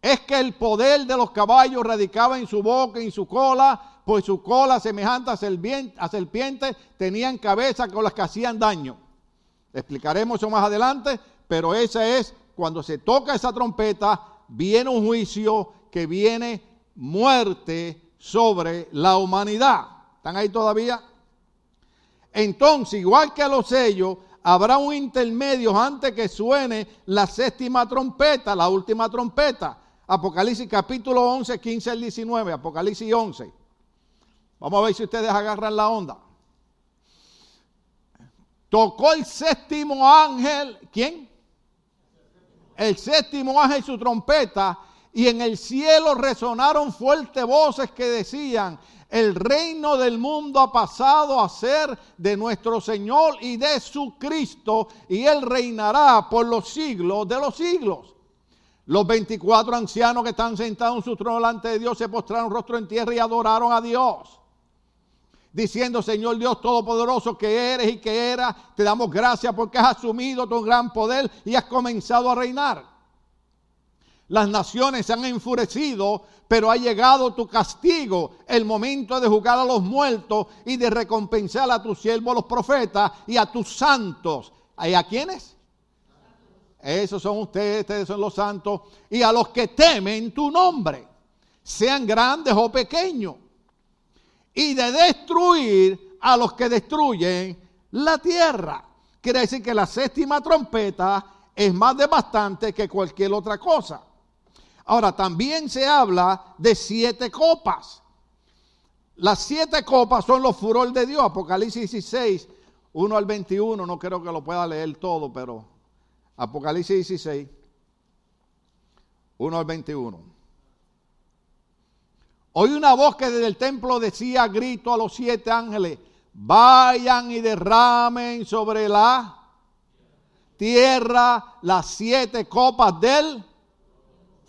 Es que el poder de los caballos radicaba en su boca y en su cola, pues su cola semejante a serpiente, a serpiente tenían cabeza con las que hacían daño. Explicaremos eso más adelante, pero esa es cuando se toca esa trompeta, viene un juicio que viene muerte sobre la humanidad. ¿Están ahí todavía? Entonces, igual que los sellos, habrá un intermedio antes que suene la séptima trompeta, la última trompeta. Apocalipsis capítulo 11, 15 al 19, Apocalipsis 11. Vamos a ver si ustedes agarran la onda. Tocó el séptimo ángel, ¿quién? El séptimo ángel su trompeta y en el cielo resonaron fuertes voces que decían, el reino del mundo ha pasado a ser de nuestro Señor y de su Cristo, y Él reinará por los siglos de los siglos. Los 24 ancianos que están sentados en su trono delante de Dios se postraron rostro en tierra y adoraron a Dios. Diciendo, Señor Dios Todopoderoso que eres y que eras, te damos gracias porque has asumido tu gran poder y has comenzado a reinar. Las naciones se han enfurecido, pero ha llegado tu castigo, el momento de juzgar a los muertos y de recompensar a tus siervos los profetas y a tus santos. ¿Y a quiénes? Esos son ustedes, ustedes son los santos. Y a los que temen tu nombre, sean grandes o pequeños. Y de destruir a los que destruyen la tierra. Quiere decir que la séptima trompeta es más devastante que cualquier otra cosa. Ahora, también se habla de siete copas. Las siete copas son los furor de Dios. Apocalipsis 16, 1 al 21. No creo que lo pueda leer todo, pero Apocalipsis 16, 1 al 21. Oí una voz que desde el templo decía grito a los siete ángeles, vayan y derramen sobre la tierra las siete copas del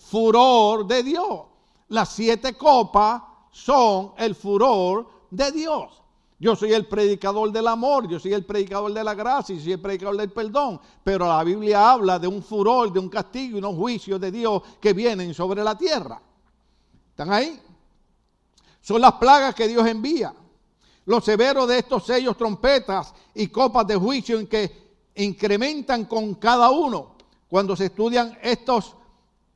furor de Dios. Las siete copas son el furor de Dios. Yo soy el predicador del amor, yo soy el predicador de la gracia, yo soy el predicador del perdón. Pero la Biblia habla de un furor, de un castigo y unos juicios de Dios que vienen sobre la tierra. ¿Están ahí? Son las plagas que Dios envía. Los severos de estos sellos, trompetas y copas de juicio en que incrementan con cada uno. Cuando se estudian estos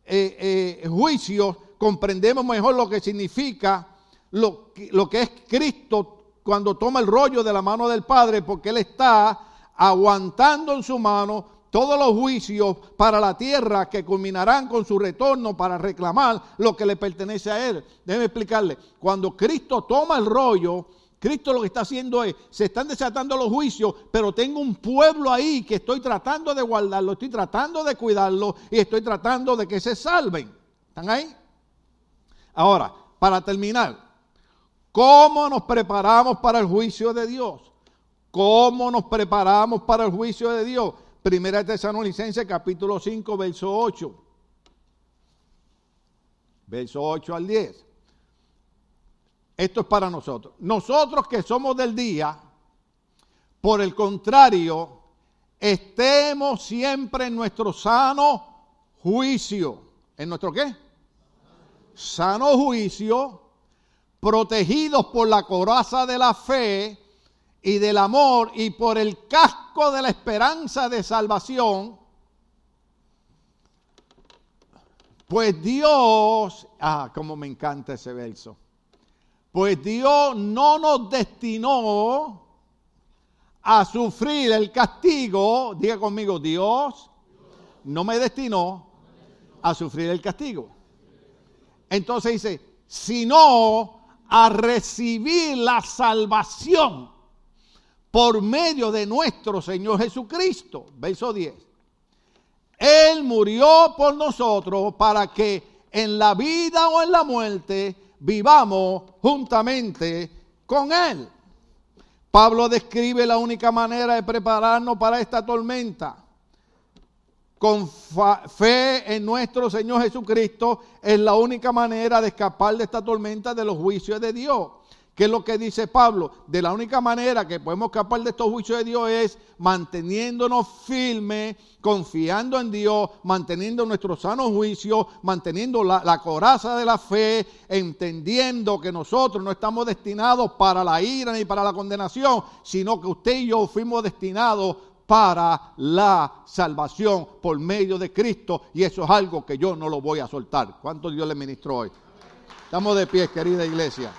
eh, eh, juicios, comprendemos mejor lo que significa lo, lo que es Cristo cuando toma el rollo de la mano del Padre, porque Él está aguantando en su mano todos los juicios para la tierra que culminarán con su retorno para reclamar lo que le pertenece a Él. Déjeme explicarle, cuando Cristo toma el rollo, Cristo lo que está haciendo es, se están desatando los juicios, pero tengo un pueblo ahí que estoy tratando de guardarlo, estoy tratando de cuidarlo y estoy tratando de que se salven. ¿Están ahí? Ahora, para terminar, ¿cómo nos preparamos para el juicio de Dios? ¿Cómo nos preparamos para el juicio de Dios? Primera Tesalonicenses capítulo 5, verso 8. Verso 8 al 10. Esto es para nosotros. Nosotros que somos del día, por el contrario, estemos siempre en nuestro sano juicio. ¿En nuestro qué? Sano juicio, protegidos por la coraza de la fe y del amor y por el casco de la esperanza de salvación. Pues Dios, ah, como me encanta ese verso. Pues Dios no nos destinó a sufrir el castigo. Diga conmigo, Dios no me destinó a sufrir el castigo. Entonces dice, sino a recibir la salvación por medio de nuestro Señor Jesucristo. Verso 10. Él murió por nosotros para que en la vida o en la muerte vivamos juntamente con Él. Pablo describe la única manera de prepararnos para esta tormenta. Con fe en nuestro Señor Jesucristo es la única manera de escapar de esta tormenta de los juicios de Dios. ¿Qué es lo que dice Pablo? De la única manera que podemos escapar de estos juicios de Dios es manteniéndonos firmes, confiando en Dios, manteniendo nuestro sano juicio, manteniendo la, coraza de la fe, entendiendo que nosotros no estamos destinados para la ira ni para la condenación, sino que usted y yo fuimos destinados para la salvación por medio de Cristo. Y eso es algo que yo no lo voy a soltar. ¿Cuánto Dios le ministró hoy? Estamos de pie, querida iglesia.